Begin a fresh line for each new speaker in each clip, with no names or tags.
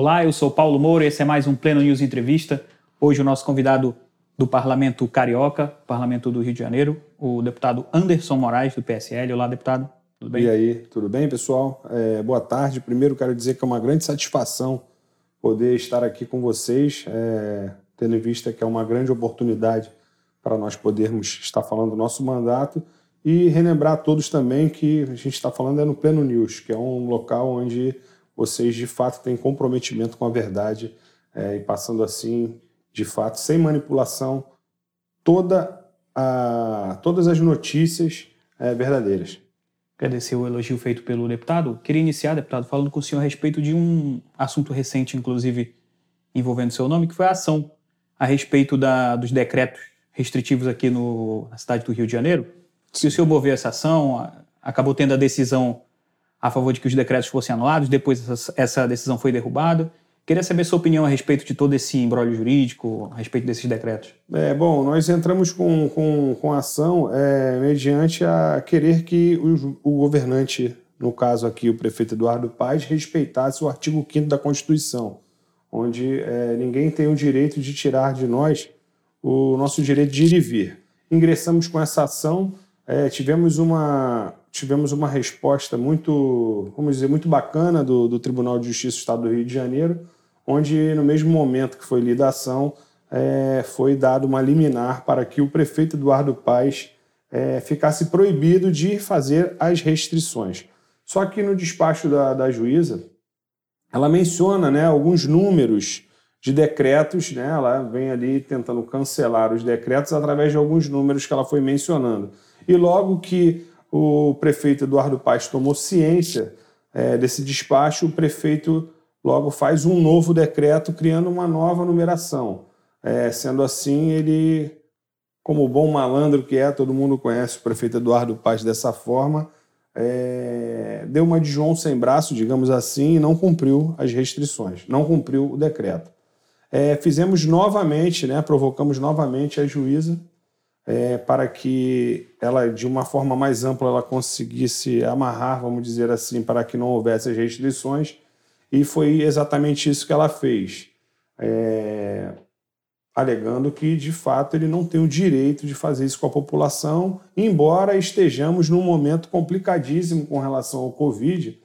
Olá, eu sou Paulo Moura, esse é mais um Pleno News Entrevista. Hoje o nosso convidado do Parlamento Carioca, Parlamento do Rio de Janeiro, o deputado Anderson Moraes, do PSL. Olá, deputado.
Tudo bem? E aí, tudo bem, pessoal? É, boa tarde. Primeiro, quero dizer que é uma grande satisfação poder estar aqui com vocês, é, tendo em vista que é uma grande oportunidade para nós podermos estar falando do nosso mandato e relembrar a todos também que a gente está falando é no Pleno News, que é um local onde vocês de fato têm comprometimento com a verdade é, e passando assim, de fato, sem manipulação, toda a, todas as notícias é, verdadeiras.
Agradecer o elogio feito pelo deputado. Queria iniciar, deputado, falando com o senhor a respeito de um assunto recente, inclusive envolvendo seu nome, que foi a ação a respeito da, dos decretos restritivos aqui no, na cidade do Rio de Janeiro. Se o senhor moveu essa ação, acabou tendo a decisão a favor de que os decretos fossem anulados, depois essa, decisão foi derrubada. Queria saber sua opinião a respeito de todo esse embrólio jurídico, a respeito desses decretos.
É, bom, nós entramos com, com, com ação é, mediante a querer que o, o, governante, no caso aqui o prefeito Eduardo Paes, respeitasse o artigo 5 da Constituição, onde é, ninguém tem o direito de tirar de nós o nosso direito de ir e vir. Ingressamos com essa ação, é, tivemos, uma, tivemos uma resposta muito, vamos dizer, muito bacana do, do Tribunal de Justiça do Estado do Rio de Janeiro, onde no mesmo momento que foi lida a ação, é, foi dado uma liminar para que o prefeito Eduardo Paes é, ficasse proibido de fazer as restrições. Só que no despacho da, da juíza, ela menciona né, alguns números de decretos, né? Ela vem ali tentando cancelar os decretos através de alguns números que ela foi mencionando. E logo que o prefeito Eduardo Paes tomou ciência é, desse despacho, o prefeito logo faz um novo decreto criando uma nova numeração. É, sendo assim, ele, como bom malandro que é, todo mundo conhece o prefeito Eduardo Paes dessa forma, é, deu uma de João sem braço, digamos assim, e não cumpriu as restrições, não cumpriu o decreto é, fizemos novamente, né, provocamos novamente a juíza é, para que ela, de uma forma mais ampla, ela conseguisse amarrar, vamos dizer assim, para que não houvesse as restrições, e foi exatamente isso que ela fez, é, alegando que, de fato, ele não tem o direito de fazer isso com a população, embora estejamos num momento complicadíssimo com relação ao Covid,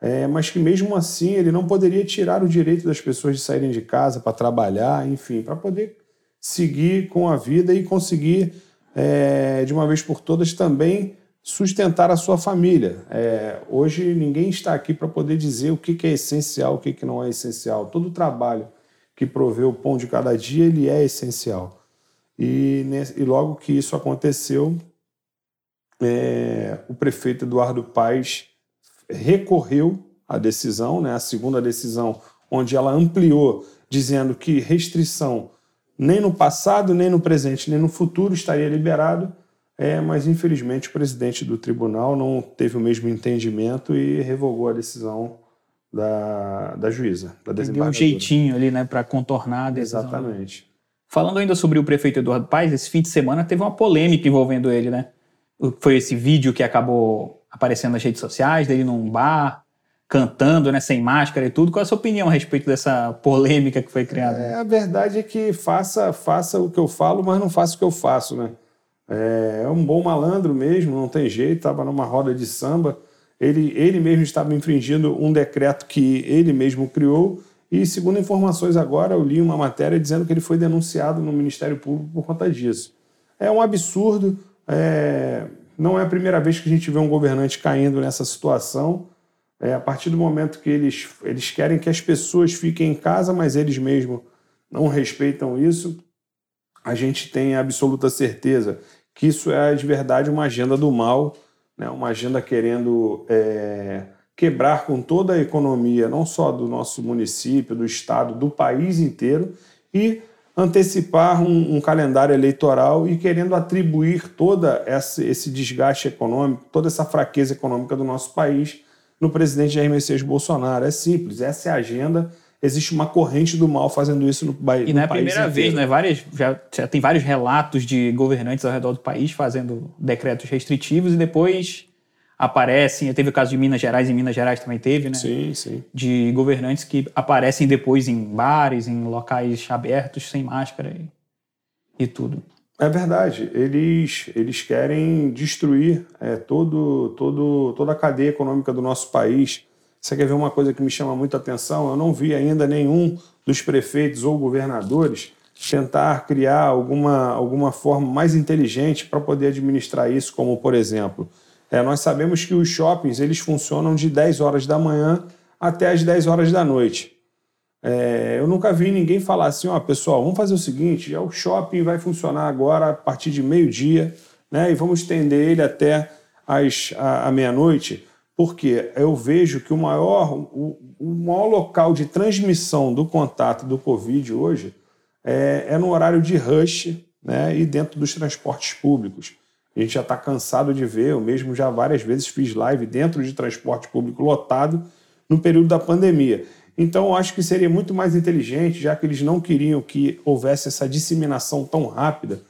é, mas que mesmo assim ele não poderia tirar o direito das pessoas de saírem de casa para trabalhar, enfim, para poder seguir com a vida e conseguir, é, de uma vez por todas, também sustentar a sua família. É, hoje ninguém está aqui para poder dizer o que, que é essencial, o que, que não é essencial. Todo o trabalho que provê o pão de cada dia, ele é essencial. E, e logo que isso aconteceu, é, o prefeito Eduardo Paes recorreu à decisão, né, a segunda decisão, onde ela ampliou, dizendo que restrição nem no passado, nem no presente, nem no futuro estaria liberado, é, mas infelizmente o presidente do tribunal não teve o mesmo entendimento e revogou a decisão da, da juíza, da
Deu um jeitinho ali, né, para contornar a decisão.
Exatamente.
Falando ainda sobre o prefeito Eduardo Paes, esse fim de semana teve uma polêmica envolvendo ele, né? Foi esse vídeo que acabou aparecendo nas redes sociais, dele num bar, cantando, né, sem máscara e tudo. Qual é a sua opinião a respeito dessa polêmica que foi criada?
É, a verdade é que faça, faça o que eu falo, mas não faça o que eu faço, né? É, é um bom malandro mesmo, não tem jeito, estava numa roda de samba. Ele, ele mesmo estava infringindo um decreto que ele mesmo criou. E, segundo informações agora, eu li uma matéria dizendo que ele foi denunciado no Ministério Público por conta disso. É um absurdo. É, não é a primeira vez que a gente vê um governante caindo nessa situação. É, a partir do momento que eles, eles querem que as pessoas fiquem em casa, mas eles mesmos não respeitam isso, a gente tem absoluta certeza que isso é de verdade uma agenda do mal, né? uma agenda querendo é, quebrar com toda a economia, não só do nosso município, do estado, do país inteiro, e antecipar um, um, calendário eleitoral e querendo atribuir essa, esse desgaste econômico, toda essa fraqueza econômica do nosso país no presidente Jair Messias Bolsonaro. É simples, essa é a agenda. Existe uma corrente do mal fazendo isso no, país.
E não é a primeira inteiro. vez, né? Várias, já, já tem vários relatos de governantes ao redor do país fazendo decretos restritivos e depois aparecem. Teve o caso de Minas Gerais, em Minas Gerais também teve, né?
Sim, sim.
De governantes que aparecem depois em bares, em locais abertos, sem máscara e, e tudo.
É verdade. Eles, eles querem destruir é, todo, todo, toda a cadeia econômica do nosso país. Você quer ver uma coisa que me chama muita atenção? Eu não vi ainda nenhum dos prefeitos ou governadores tentar criar alguma, alguma forma mais inteligente para poder administrar isso, como, por exemplo, é, nós sabemos que os shoppings eles funcionam de 10 horas da manhã até as 10 horas da noite. É, eu nunca vi ninguém falar assim, ó, pessoal, vamos fazer o seguinte, o shopping vai funcionar agora a partir de meio-dia, né, e vamos estender ele até as, a, a meia-noite, porque eu vejo que o maior, o, o, maior local de transmissão do contato do Covid hoje é, é no horário de rush né, e dentro dos transportes públicos. A gente já está cansado de ver, eu mesmo já várias vezes fiz live dentro de transporte público lotado no período da pandemia. Então, eu acho que seria muito mais inteligente, já que eles não queriam que houvesse essa disseminação tão rápida,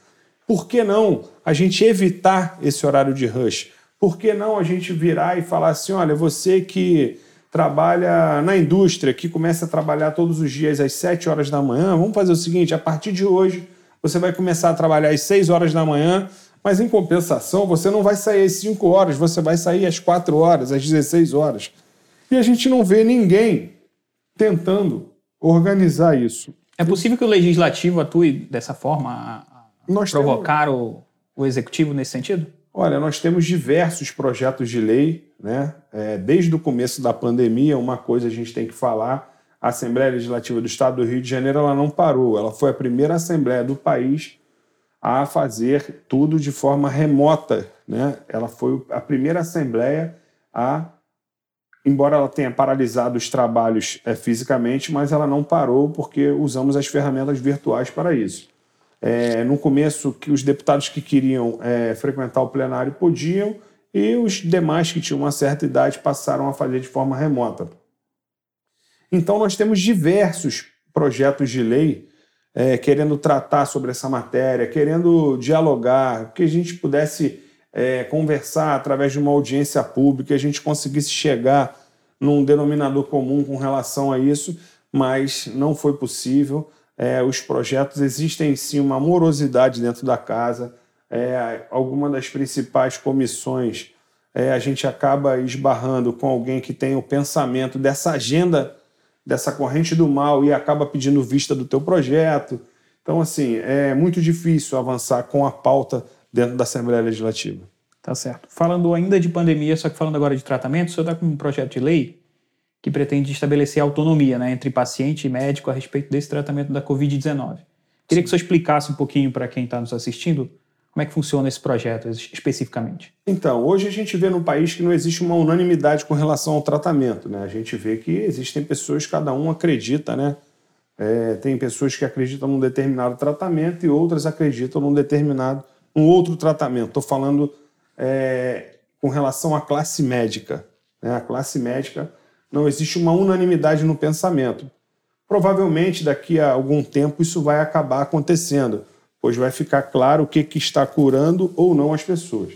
por que não a gente evitar esse horário de rush? Por que não a gente virar e falar assim: olha, você que trabalha na indústria, que começa a trabalhar todos os dias às 7 horas da manhã, vamos fazer o seguinte: a partir de hoje você vai começar a trabalhar às 6 horas da manhã, mas em compensação você não vai sair às 5 horas, você vai sair às 4 horas, às 16 horas. E a gente não vê ninguém tentando organizar isso.
É possível que o legislativo atue dessa forma a nós provocar temos... o, o executivo nesse sentido?
Olha, nós temos diversos projetos de lei, né? É, desde o começo da pandemia, uma coisa a gente tem que falar: a Assembleia Legislativa do Estado do Rio de Janeiro ela não parou, ela foi a primeira Assembleia do país a fazer tudo de forma remota, né? Ela foi a primeira Assembleia a embora ela tenha paralisado os trabalhos é, fisicamente, mas ela não parou porque usamos as ferramentas virtuais para isso. É, no começo, que os deputados que queriam é, frequentar o plenário podiam e os demais que tinham uma certa idade passaram a fazer de forma remota. Então, nós temos diversos projetos de lei é, querendo tratar sobre essa matéria, querendo dialogar, que a gente pudesse é, conversar através de uma audiência pública, a gente conseguisse chegar num denominador comum com relação a isso, mas não foi possível. É, os projetos existem sim uma morosidade dentro da casa. É, alguma das principais comissões é, a gente acaba esbarrando com alguém que tem o pensamento dessa agenda, dessa corrente do mal e acaba pedindo vista do teu projeto. Então, assim, é muito difícil avançar com a pauta dentro da Assembleia Legislativa.
Tá certo. Falando ainda de pandemia, só que falando agora de tratamento, o senhor está com um projeto de lei que pretende estabelecer autonomia né, entre paciente e médico a respeito desse tratamento da Covid-19. Queria que o senhor explicasse um pouquinho para quem está nos assistindo como é que funciona esse projeto especificamente?
Então, hoje a gente vê no país que não existe uma unanimidade com relação ao tratamento. Né? A gente vê que existem pessoas, cada um acredita, né? É, tem pessoas que acreditam num determinado tratamento e outras acreditam num determinado, um outro tratamento. Estou falando é, com relação à classe médica. Né? A classe médica não existe uma unanimidade no pensamento. Provavelmente daqui a algum tempo isso vai acabar acontecendo, pois vai ficar claro o que, que está curando ou não as pessoas.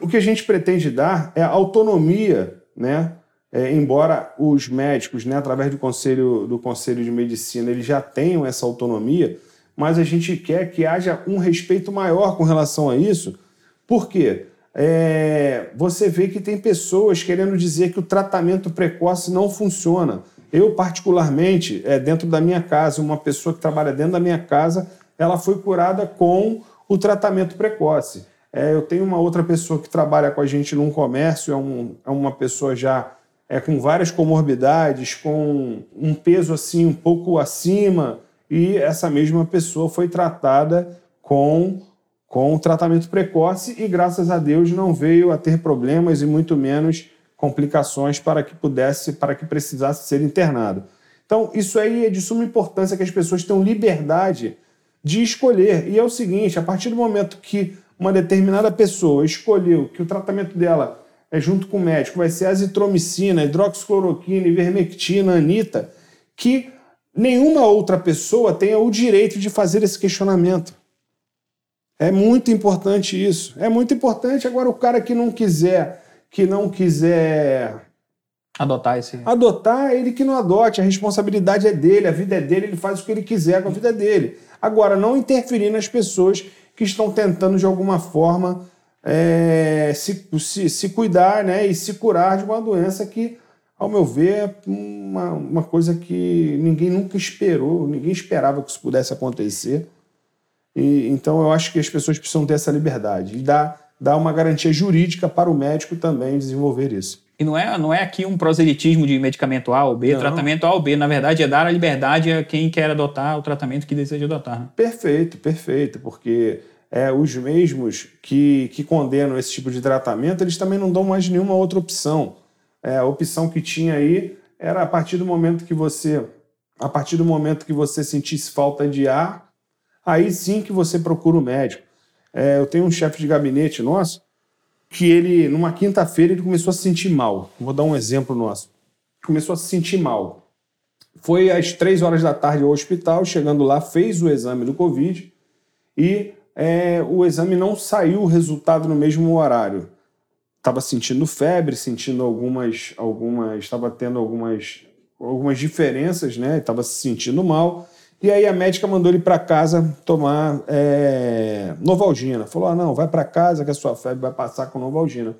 O que a gente pretende dar é autonomia, né? É, embora os médicos, né, através do conselho, do conselho de medicina, eles já tenham essa autonomia, mas a gente quer que haja um respeito maior com relação a isso, por quê? É, você vê que tem pessoas querendo dizer que o tratamento precoce não funciona. Eu, particularmente, é, dentro da minha casa, uma pessoa que trabalha dentro da minha casa, ela foi curada com o tratamento precoce. É, eu tenho uma outra pessoa que trabalha com a gente num comércio, é, um, é uma pessoa já é, com várias comorbidades, com um peso assim um pouco acima, e essa mesma pessoa foi tratada com com tratamento precoce e, graças a Deus, não veio a ter problemas e muito menos complicações para que pudesse, para que precisasse ser internado. Então, isso aí é de suma importância que as pessoas tenham liberdade de escolher. E é o seguinte: a partir do momento que uma determinada pessoa escolheu que o tratamento dela é junto com o médico, vai ser azitromicina, hidroxicloroquina, ivermectina, anita, que nenhuma outra pessoa tenha o direito de fazer esse questionamento. É muito importante isso. É muito importante. Agora, o cara que não quiser, que não quiser
adotar esse.
Adotar, ele que não adote, a responsabilidade é dele, a vida é dele, ele faz o que ele quiser com a vida dele. Agora, não interferir nas pessoas que estão tentando de alguma forma é, se, se, se, cuidar né, e se curar de uma doença que, ao meu ver, é uma, uma coisa que ninguém nunca esperou, ninguém esperava que isso pudesse acontecer. E, então, eu acho que as pessoas precisam ter essa liberdade e dar, dar uma garantia jurídica para o médico também desenvolver isso.
E não é, não é aqui um proselitismo de medicamento A ou B, não. tratamento A ou B. Na verdade, é dar a liberdade a quem quer adotar o tratamento que deseja adotar. Né?
Perfeito, perfeito. Porque é, os mesmos que, que condenam esse tipo de tratamento, eles também não dão mais nenhuma outra opção. É, a opção que tinha aí era a partir do momento que você a partir do momento que você sentisse falta de ar, aí sim que você procura o médico. É, eu tenho um chefe de gabinete nosso que ele, numa quinta-feira, ele começou a se sentir mal. Vou dar um exemplo nosso. Começou a se sentir mal. Foi às três horas da tarde ao hospital, chegando lá, fez o exame do Covid e é, o exame não saiu o resultado no mesmo horário. Estava sentindo febre, sentindo algumas, algumas, estava tendo algumas, algumas diferenças, né? Estava se sentindo mal. E aí a médica mandou ele para casa tomar é, Novalgina. Falou: ah, não, vai para casa que a sua febre vai passar com Novalgina.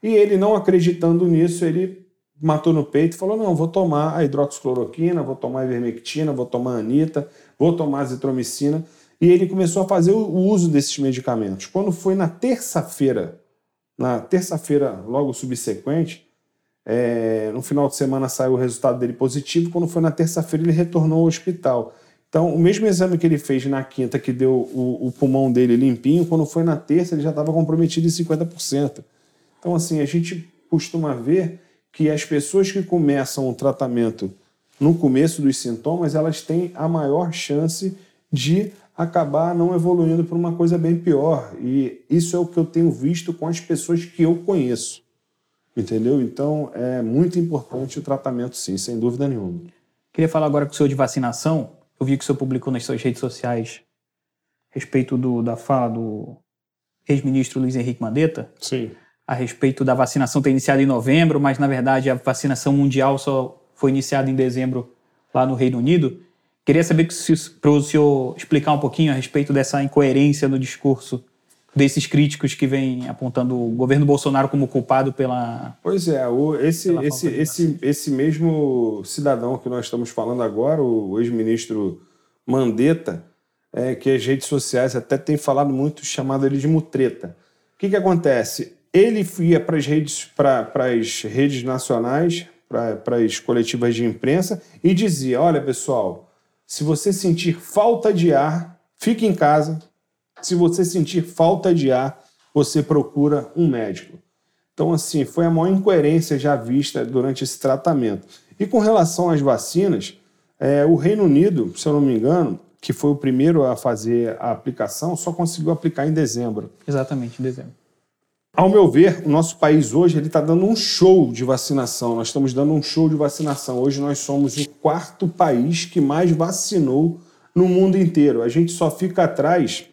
E ele, não acreditando nisso, ele matou no peito e falou: não, vou tomar a hidroxicloroquina, vou tomar a ivermectina, vou tomar a anita, vou tomar a azitromicina. E ele começou a fazer o uso desses medicamentos. Quando foi na terça-feira, na terça-feira logo subsequente, é, no final de semana saiu o resultado dele positivo. Quando foi na terça-feira, ele retornou ao hospital. Então, o mesmo exame que ele fez na quinta, que deu o, o pulmão dele limpinho, quando foi na terça, ele já estava comprometido em 50%. Então, assim, a gente costuma ver que as pessoas que começam o tratamento no começo dos sintomas, elas têm a maior chance de acabar não evoluindo para uma coisa bem pior. E isso é o que eu tenho visto com as pessoas que eu conheço. Entendeu? Então, é muito importante o tratamento, sim, sem dúvida nenhuma.
Queria falar agora com o senhor de vacinação. Eu vi que o senhor publicou nas suas redes sociais a respeito do, da fala do ex-ministro Luiz Henrique Mandetta.
Sim.
A respeito da vacinação ter iniciado em novembro, mas na verdade a vacinação mundial só foi iniciada em dezembro lá no Reino Unido. Queria saber para o senhor explicar um pouquinho a respeito dessa incoerência no discurso desses críticos que vêm apontando o governo Bolsonaro como culpado pela.
Pois é, o, esse, esse, esse, esse mesmo cidadão que nós estamos falando agora, o ex-ministro Mandetta, é, que as redes sociais até têm falado muito, chamado ele de mutreta. O que, que acontece? Ele ia para as redes, para as redes nacionais, para as coletivas de imprensa e dizia: olha, pessoal, se você sentir falta de ar, fique em casa, se você sentir falta de ar, você procura um médico. Então, assim, foi a maior incoerência já vista durante esse tratamento. E com relação às vacinas, é, o Reino Unido, se eu não me engano, que foi o primeiro a fazer a aplicação, só conseguiu aplicar em dezembro.
Exatamente, em dezembro.
Ao meu ver, o nosso país hoje está dando um show de vacinação. Nós estamos dando um show de vacinação. Hoje nós somos o quarto país que mais vacinou no mundo inteiro. A gente só fica atrás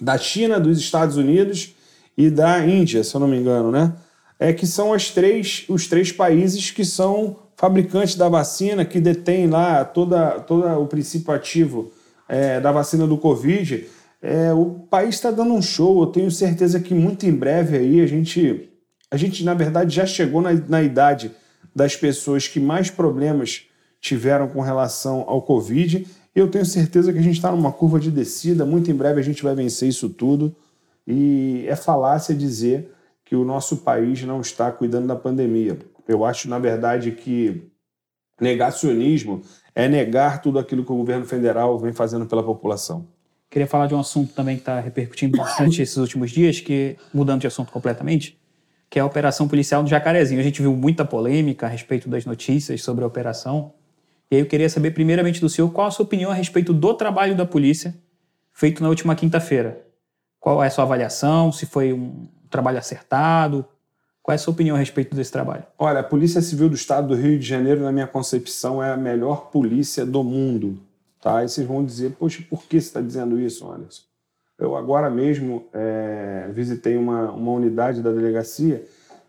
da China, dos Estados Unidos e da Índia, se eu não me engano, né? É que são as três, os três países que são fabricantes da vacina, que detêm lá toda, todo o princípio ativo é, da vacina do Covid. É, o país está dando um show. Eu tenho certeza que muito em breve aí a gente, a gente na verdade já chegou na, na idade das pessoas que mais problemas tiveram com relação ao Covid eu tenho certeza que a gente está numa curva de descida, muito em breve a gente vai vencer isso tudo. E é falácia dizer que o nosso país não está cuidando da pandemia. Eu acho, na verdade, que negacionismo é negar tudo aquilo que o governo federal vem fazendo pela população.
Queria falar de um assunto também que está repercutindo bastante esses últimos dias, que mudando de assunto completamente, que é a operação policial do Jacarezinho. A gente viu muita polêmica a respeito das notícias sobre a operação. E aí eu queria saber primeiramente do senhor qual a sua opinião a respeito do trabalho da polícia feito na última quinta-feira. Qual é a sua avaliação? Se foi um trabalho acertado? Qual é a sua opinião a respeito desse trabalho?
Olha, a Polícia Civil do Estado do Rio de Janeiro, na minha concepção, é a melhor polícia do mundo. Tá? E vocês vão dizer, poxa, por que você está dizendo isso, Anderson? Eu agora mesmo é, visitei uma, uma unidade da delegacia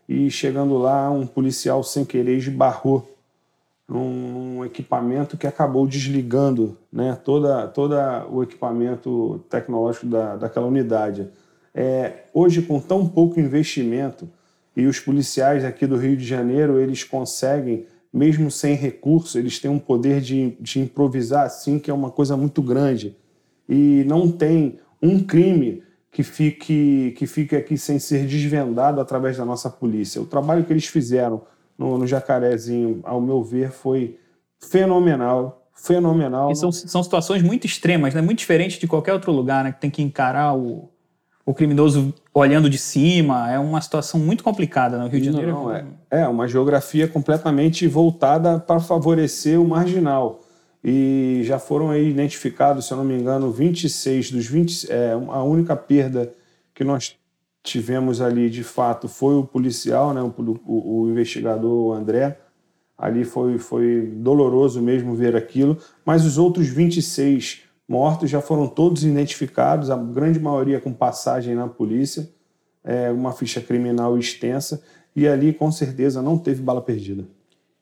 e chegando lá, um policial sem querer esbarrou num equipamento que acabou desligando né, toda, toda o equipamento tecnológico da, daquela unidade. É, hoje, com tão pouco investimento, e os policiais aqui do Rio de Janeiro, eles conseguem, mesmo sem recurso, eles têm um poder de, de improvisar assim, que é uma coisa muito grande. E não tem um crime que fique, que fique aqui sem ser desvendado através da nossa polícia. O trabalho que eles fizeram no, no Jacarezinho, ao meu ver, foi fenomenal. Fenomenal.
E são, são situações muito extremas, né? muito diferentes de qualquer outro lugar, né? que tem que encarar o, o criminoso olhando de cima. É uma situação muito complicada no Rio de Janeiro.
Não, é, é uma geografia completamente voltada para favorecer o marginal. E já foram aí identificados, se eu não me engano, 26 dos 20. É, a única perda que nós tivemos ali de fato foi o policial, né, o, o, o investigador André. Ali foi, foi doloroso mesmo ver aquilo, mas os outros 26 mortos já foram todos identificados, a grande maioria com passagem na polícia, é, uma ficha criminal extensa, e ali com certeza não teve bala perdida.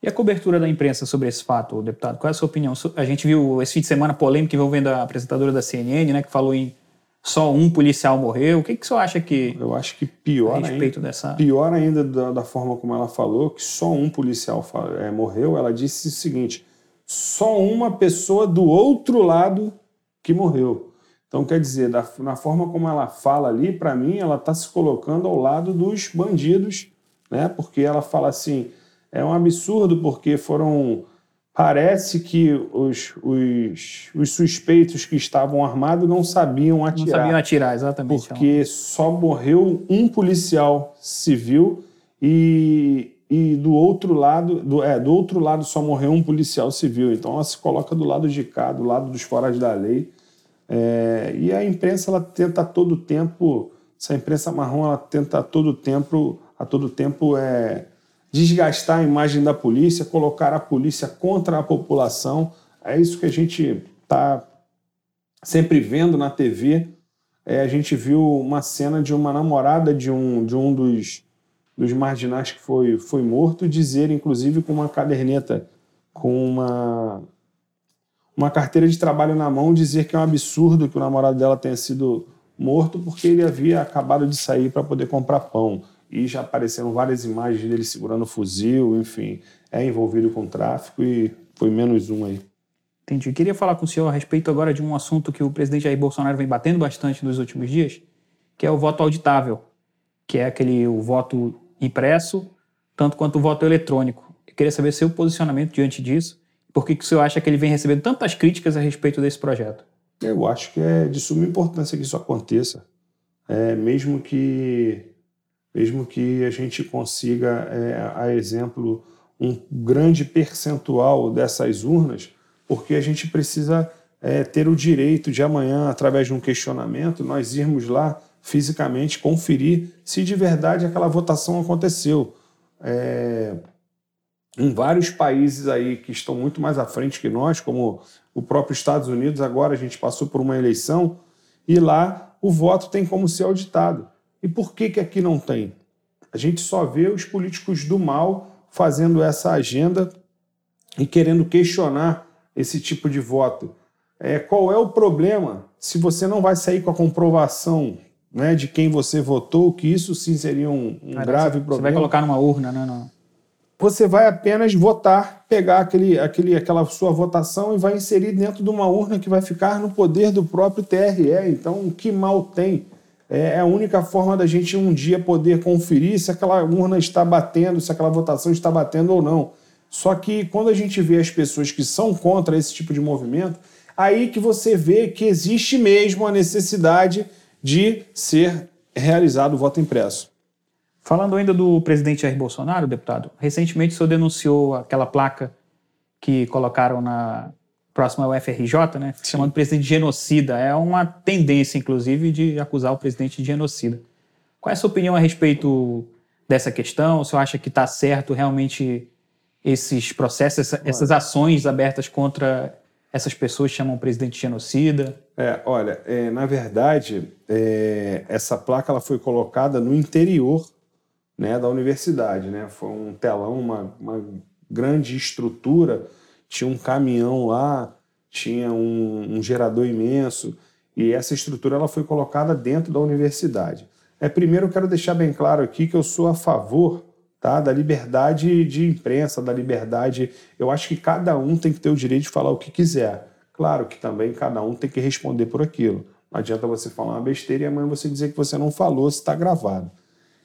E a cobertura da imprensa sobre esse fato, deputado? Qual é a sua opinião? A gente viu esse fim de semana polêmica envolvendo a apresentadora da CNN, né, que falou em só um policial morreu. O que, que você acha que.
Eu acho que pior a respeito ainda, dessa. Pior ainda da, da, forma como ela falou, que só um policial é, morreu, ela disse o seguinte: só uma pessoa do outro lado que morreu. Então, quer dizer, da, na forma como ela fala ali, para mim, ela está se colocando ao lado dos bandidos, né? Porque ela fala assim: é um absurdo, porque foram Parece que os, os, os, suspeitos que estavam armados não sabiam atirar.
Não sabiam atirar, exatamente.
Porque só morreu um policial civil e, e do outro lado, do, é, do outro lado só morreu um policial civil. Então ela se coloca do lado de cá, do lado dos foras da lei. É, e a imprensa ela tenta a todo tempo, essa imprensa marrom ela tenta a todo tempo, a todo tempo é, desgastar a imagem da polícia, colocar a polícia contra a população. É isso que a gente está sempre vendo na TV. É, a gente viu uma cena de uma namorada de um, de um dos, dos marginais que foi, foi morto dizer, inclusive com uma caderneta, com uma, uma carteira de trabalho na mão, dizer que é um absurdo que o namorado dela tenha sido morto porque ele havia acabado de sair para poder comprar pão e já apareceram várias imagens dele segurando fuzil, enfim, é envolvido com tráfico e foi menos um aí.
Entendi. Queria falar com o senhor a respeito agora de um assunto que o presidente Jair Bolsonaro vem batendo bastante nos últimos dias, que é o voto auditável, que é aquele o voto impresso, tanto quanto o voto eletrônico. Eu queria saber seu posicionamento diante disso, por que, que o senhor acha que ele vem recebendo tantas críticas a respeito desse projeto?
Eu acho que é de suma importância que isso aconteça, é, mesmo que mesmo que a gente consiga, é, a exemplo, um grande percentual dessas urnas, porque a gente precisa é, ter o direito de amanhã, através de um questionamento, nós irmos lá fisicamente conferir se de verdade aquela votação aconteceu. É, em vários países aí que estão muito mais à frente que nós, como o próprio Estados Unidos, agora a gente passou por uma eleição e lá o voto tem como ser auditado. E por que, que aqui não tem? A gente só vê os políticos do mal fazendo essa agenda e querendo questionar esse tipo de voto. É, qual é o problema se você não vai sair com a comprovação né, de quem você votou, que isso sim seria um, um grave
você
problema? Você
vai colocar numa urna, né? Não.
Você vai apenas votar, pegar aquele, aquele, aquela sua votação e vai inserir dentro de uma urna que vai ficar no poder do próprio TRE. Então, que mal tem? É, é a única forma da gente um dia poder conferir se aquela urna está batendo, se aquela votação está batendo ou não. Só que quando a gente vê as pessoas que são contra esse tipo de movimento, aí que você vê que existe mesmo a necessidade de ser realizado o voto impresso.
Falando ainda do presidente Jair Bolsonaro, deputado, recentemente o senhor denunciou aquela placa que colocaram na, próximo ao FRJ, né, chamando o presidente de genocida. É uma tendência, inclusive, de acusar o presidente de genocida. Qual é a sua opinião a respeito dessa questão? O senhor acha que está certo realmente esses processos, essas ações abertas contra essas pessoas que chamam o presidente de genocida?
É, olha, é, na verdade, é, essa placa ela foi colocada no interior né, da universidade. Né? Foi um telão, uma, uma grande estrutura, tinha um caminhão lá, tinha um, um gerador imenso, e essa estrutura ela foi colocada dentro da universidade. É, primeiro, eu quero deixar bem claro aqui que eu sou a favor tá, da liberdade de imprensa, da liberdade. Eu acho que cada um tem que ter o direito de falar o que quiser. Claro que também cada um tem que responder por aquilo. Não adianta você falar uma besteira e amanhã você dizer que você não falou se está gravado.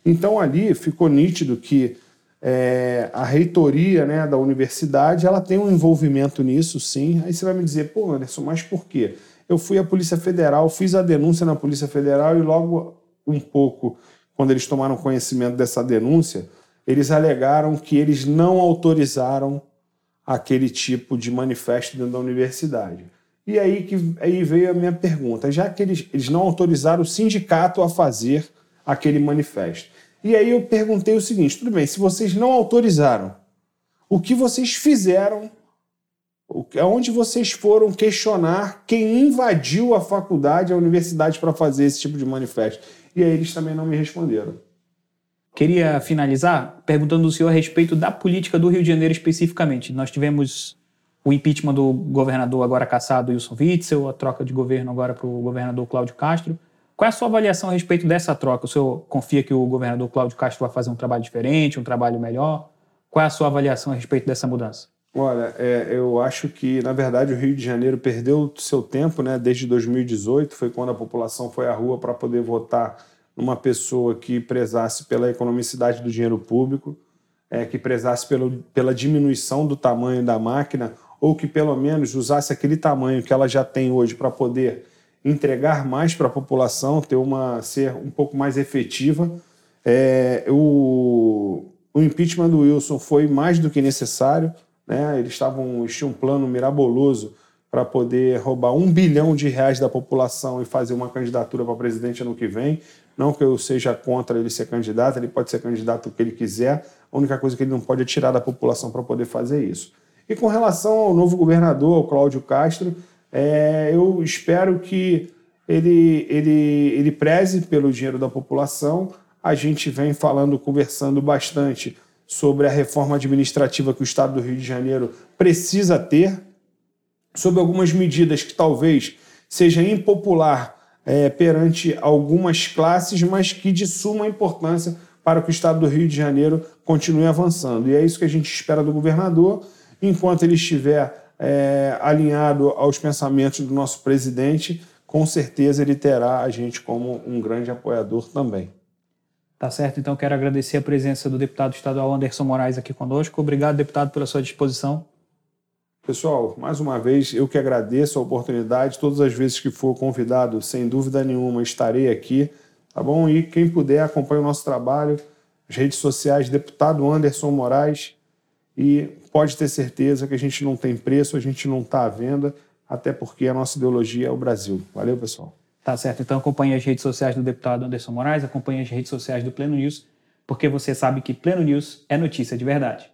Então ali ficou nítido que é, a reitoria né, da universidade ela tem um envolvimento nisso, sim. Aí você vai me dizer, pô, Anderson, mas por quê? Eu fui à Polícia Federal, fiz a denúncia na Polícia Federal e logo um pouco, quando eles tomaram conhecimento dessa denúncia, eles alegaram que eles não autorizaram aquele tipo de manifesto dentro da universidade. E aí que aí veio a minha pergunta, já que eles, eles não autorizaram o sindicato a fazer aquele manifesto. E aí eu perguntei o seguinte, tudo bem, se vocês não autorizaram, o que vocês fizeram Onde vocês foram questionar quem invadiu a faculdade, a universidade, para fazer esse tipo de manifesto? E aí eles também não me responderam.
Queria finalizar perguntando ao senhor a respeito da política do Rio de Janeiro especificamente. Nós tivemos o impeachment do governador agora caçado Wilson Witzel, a troca de governo agora para o governador Cláudio Castro. Qual é a sua avaliação a respeito dessa troca? O senhor confia que o governador Cláudio Castro vai fazer um trabalho diferente, um trabalho melhor? Qual é a sua avaliação a respeito dessa mudança?
Olha, é, eu acho que, na verdade, o Rio de Janeiro perdeu seu tempo, né? Desde 2018, foi quando a população foi à rua para poder votar numa pessoa que prezasse pela economicidade do dinheiro público, é, que prezasse pelo, pela diminuição do tamanho da máquina, ou que pelo menos usasse aquele tamanho que ela já tem hoje para poder entregar mais para a população, ter uma ser um pouco mais efetiva. É, o, o impeachment do Wilson foi mais do que necessário né? Eles estavam tinham um plano miraboloso para poder roubar um bilhão de reais da população e fazer uma candidatura para presidente ano que vem. Não que eu seja contra ele ser candidato, ele pode ser candidato o que ele quiser. A única coisa que ele não pode é tirar da população para poder fazer isso. E com relação ao novo governador, o Cláudio Castro, é, eu espero que ele, ele, ele preze pelo dinheiro da população. A gente vem falando, conversando bastante sobre a reforma administrativa que o Estado do Rio de Janeiro precisa ter, sobre algumas medidas que talvez seja impopular é, perante algumas classes, mas que de suma importância para que o Estado do Rio de Janeiro continue avançando. E é isso que a gente espera do governador, enquanto ele estiver é, alinhado aos pensamentos do nosso presidente, com certeza ele terá a gente como um grande apoiador também.
Tá certo? Então quero agradecer a presença do deputado estadual Anderson Moraes aqui conosco. Obrigado, deputado, pela sua disposição.
Pessoal, mais uma vez eu que agradeço a oportunidade. Todas as vezes que for convidado, sem dúvida nenhuma, estarei aqui, tá bom? E quem puder, acompanhe o nosso trabalho, as redes sociais, deputado Anderson Moraes. E pode ter certeza que a gente não tem preço, a gente não está à venda, até porque a nossa ideologia é o Brasil. Valeu, pessoal.
Tá certo? Então acompanhe as redes sociais do deputado Anderson Moraes, acompanhe as redes sociais do Pleno News, porque você sabe que Pleno News é notícia de verdade.